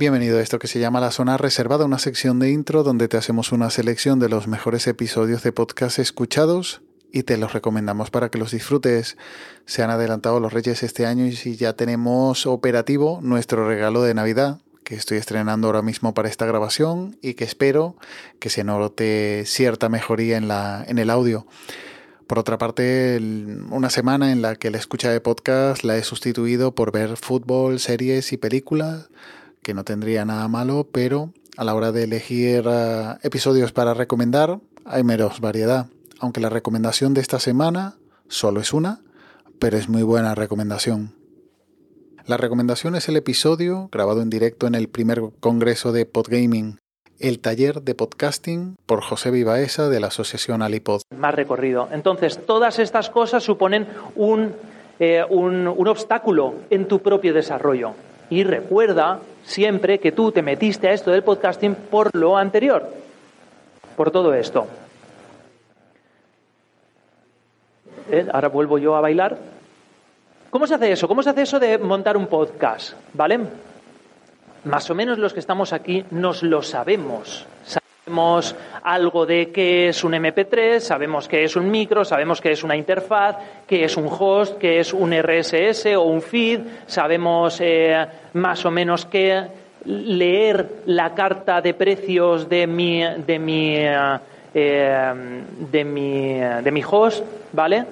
Bienvenido a esto que se llama La Zona Reservada, una sección de intro donde te hacemos una selección de los mejores episodios de podcast escuchados y te los recomendamos para que los disfrutes. Se han adelantado los Reyes este año y si ya tenemos operativo nuestro regalo de Navidad que estoy estrenando ahora mismo para esta grabación y que espero que se note cierta mejoría en, la, en el audio. Por otra parte, una semana en la que la escucha de podcast la he sustituido por ver fútbol, series y películas que no tendría nada malo, pero a la hora de elegir uh, episodios para recomendar hay menos variedad. Aunque la recomendación de esta semana solo es una, pero es muy buena recomendación. La recomendación es el episodio grabado en directo en el primer congreso de Podgaming, el taller de podcasting por José Vivaesa de la asociación Alipod. Más recorrido. Entonces, todas estas cosas suponen un, eh, un obstáculo en tu propio desarrollo. Y recuerda siempre que tú te metiste a esto del podcasting por lo anterior, por todo esto. ¿Eh? Ahora vuelvo yo a bailar. ¿Cómo se hace eso? ¿Cómo se hace eso de montar un podcast? ¿Vale? Más o menos los que estamos aquí nos lo sabemos. Sabemos algo de qué es un MP3, sabemos qué es un micro, sabemos qué es una interfaz, qué es un host, qué es un RSS o un feed, sabemos eh, más o menos qué leer la carta de precios de mi, de mi, eh, de mi, de mi host, ¿vale?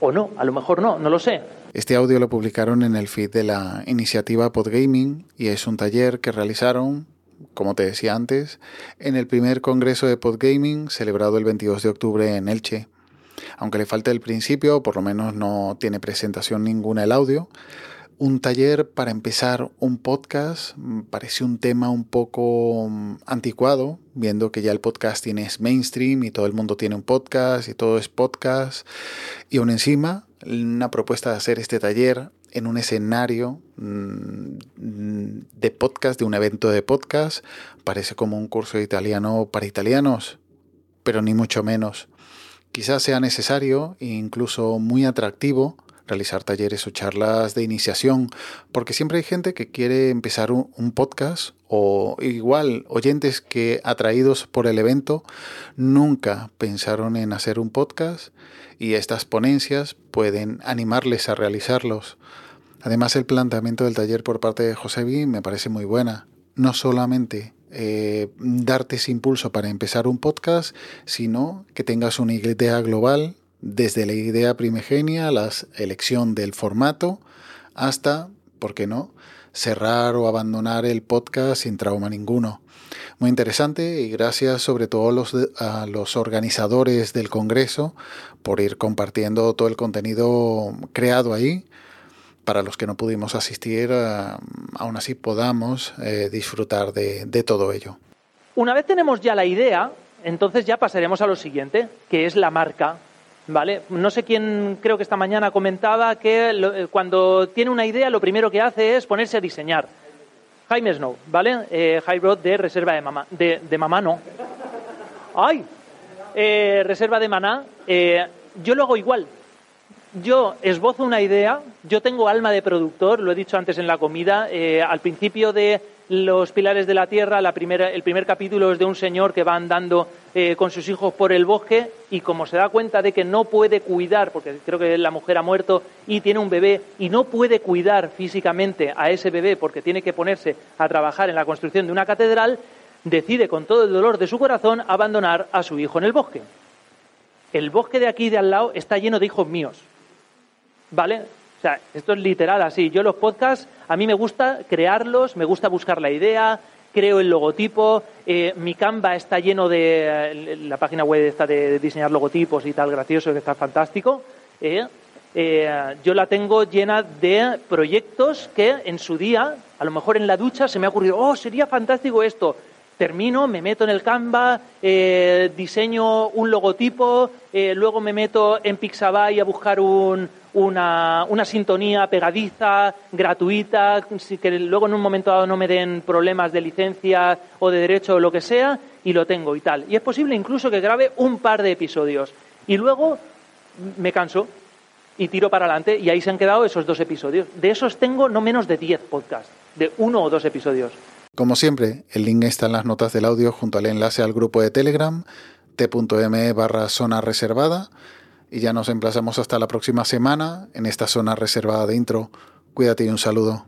O no, a lo mejor no, no lo sé. Este audio lo publicaron en el feed de la iniciativa Podgaming y es un taller que realizaron como te decía antes, en el primer Congreso de Podgaming celebrado el 22 de octubre en Elche. Aunque le falta el principio, por lo menos no tiene presentación ninguna el audio, un taller para empezar un podcast mm, parece un tema un poco mm, anticuado, viendo que ya el podcasting es mainstream y todo el mundo tiene un podcast y todo es podcast. Y aún encima, una propuesta de hacer este taller en un escenario mm, de podcast, de un evento de podcast, parece como un curso de italiano para italianos, pero ni mucho menos. Quizás sea necesario e incluso muy atractivo realizar talleres o charlas de iniciación, porque siempre hay gente que quiere empezar un, podcast o igual oyentes que atraídos por el evento nunca pensaron en hacer un podcast y estas ponencias pueden animarles a realizarlos. Además, el planteamiento del taller por parte de Josebi me parece muy buena. No solamente eh, darte ese impulso para empezar un podcast, sino que tengas una idea global, desde la idea primigenia, la elección del formato, hasta, ¿por qué no?, cerrar o abandonar el podcast sin trauma ninguno. Muy interesante y gracias sobre todo a los, organizadores del Congreso por ir compartiendo todo el contenido creado ahí para los que no pudimos asistir, eh, aún así podamos eh, disfrutar de, todo ello. Una vez tenemos ya la idea, entonces ya pasaremos a lo siguiente, que es la marca. ¿Vale? No sé quién, creo que esta mañana comentaba que eh, cuando tiene una idea lo primero que hace es ponerse a diseñar. Jaime Snow, ¿vale? Eh, High Road de Reserva de Mamá. De, de Mamá no. ¡Ay! reserva de Maná. yo lo hago igual yo esbozo una idea, yo tengo alma de productor, lo he dicho antes en la comida, eh, al principio de los pilares de la tierra, la primera, el primer capítulo es de un señor que va andando eh, con sus hijos por el bosque y como se da cuenta de que no puede cuidar, porque creo que la mujer ha muerto y tiene un bebé y no puede cuidar físicamente a ese bebé porque tiene que ponerse a trabajar en la construcción de una catedral, decide con todo el dolor de su corazón abandonar a su hijo en el bosque. El bosque de aquí de al lado está lleno de hijos míos ¿Vale? O sea, esto es literal así. Yo los podcasts, a mí me gusta crearlos, me gusta buscar la idea, creo el logotipo, eh, mi Canva está lleno de, la página web está de diseñar logotipos y tal, gracioso, que está fantástico. Eh, eh, yo la tengo llena de proyectos que en su día, a lo mejor en la ducha, se me ha ocurrido, oh, sería fantástico esto. Termino, me meto en el Canva, diseño un logotipo, luego me meto en Pixabay a buscar un, una, una, sintonía pegadiza, gratuita, que luego en un momento dado no me den problemas de licencia o de derecho o lo que sea, y lo tengo y tal. Y es posible incluso que grabe un par de episodios. Y luego me canso y tiro para adelante y ahí se han quedado esos dos episodios. De esos tengo no menos de diez podcasts, de uno o dos episodios. Como siempre, el link está en las notas del audio junto al enlace al grupo de Telegram t.me barra zona reservada y ya nos emplazamos hasta la próxima semana en esta zona reservada de intro. Cuídate y un saludo.